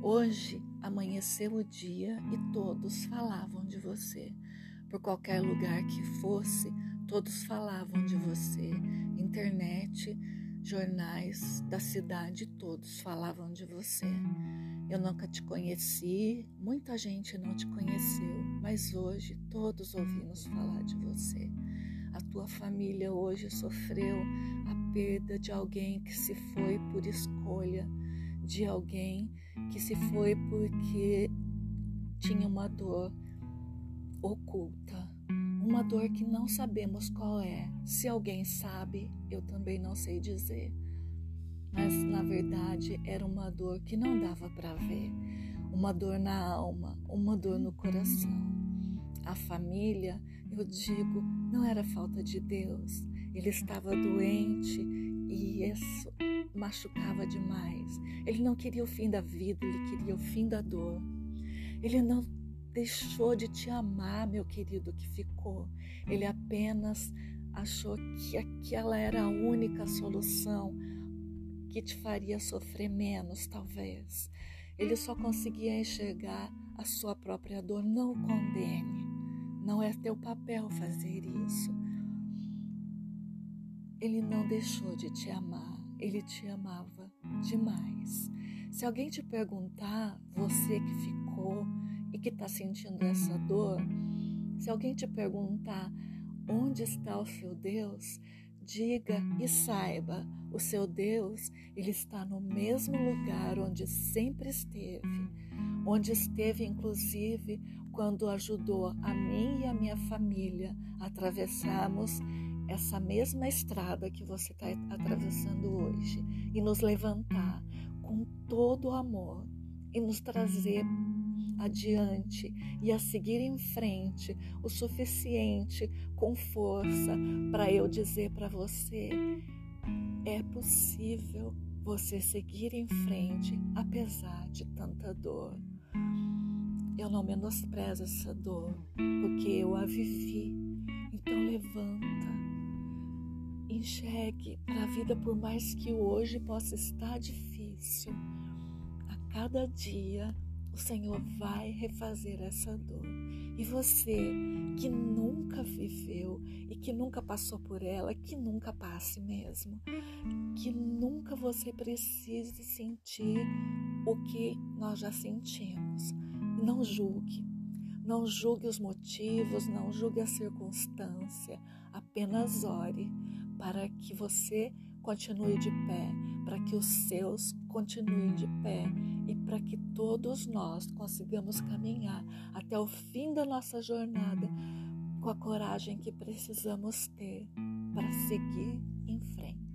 Hoje amanheceu o dia e todos falavam de você. Por qualquer lugar que fosse, todos falavam de você. Internet, jornais da cidade, todos falavam de você. Eu nunca te conheci, muita gente não te conheceu, mas hoje todos ouvimos falar de você. A tua família hoje sofreu a perda de alguém que se foi por escolha, de alguém que se foi porque tinha uma dor oculta, uma dor que não sabemos qual é. Se alguém sabe, eu também não sei dizer. Mas na verdade era uma dor que não dava para ver, uma dor na alma, uma dor no coração. A família, eu digo, não era falta de Deus. Ele estava doente e isso machucava demais. Ele não queria o fim da vida, ele queria o fim da dor. Ele não deixou de te amar, meu querido, que ficou. Ele apenas achou que aquela era a única solução que te faria sofrer menos, talvez. Ele só conseguia enxergar a sua própria dor. Não condene. Não é teu papel fazer isso. Ele não deixou de te amar ele te amava demais. Se alguém te perguntar, você que ficou e que está sentindo essa dor, se alguém te perguntar onde está o seu Deus, diga e saiba, o seu Deus, ele está no mesmo lugar onde sempre esteve, onde esteve inclusive quando ajudou a mim e a minha família a atravessarmos essa mesma estrada que você está atravessando hoje e nos levantar com todo o amor e nos trazer adiante e a seguir em frente o suficiente com força para eu dizer para você: é possível você seguir em frente apesar de tanta dor. Eu não menosprezo essa dor, porque eu a vivi. Então levanta Enxergue a vida, por mais que hoje possa estar difícil, a cada dia o Senhor vai refazer essa dor. E você que nunca viveu e que nunca passou por ela, que nunca passe mesmo. Que nunca você precise sentir o que nós já sentimos. Não julgue. Não julgue os motivos, não julgue a circunstância, apenas ore para que você continue de pé, para que os seus continuem de pé e para que todos nós consigamos caminhar até o fim da nossa jornada com a coragem que precisamos ter para seguir em frente.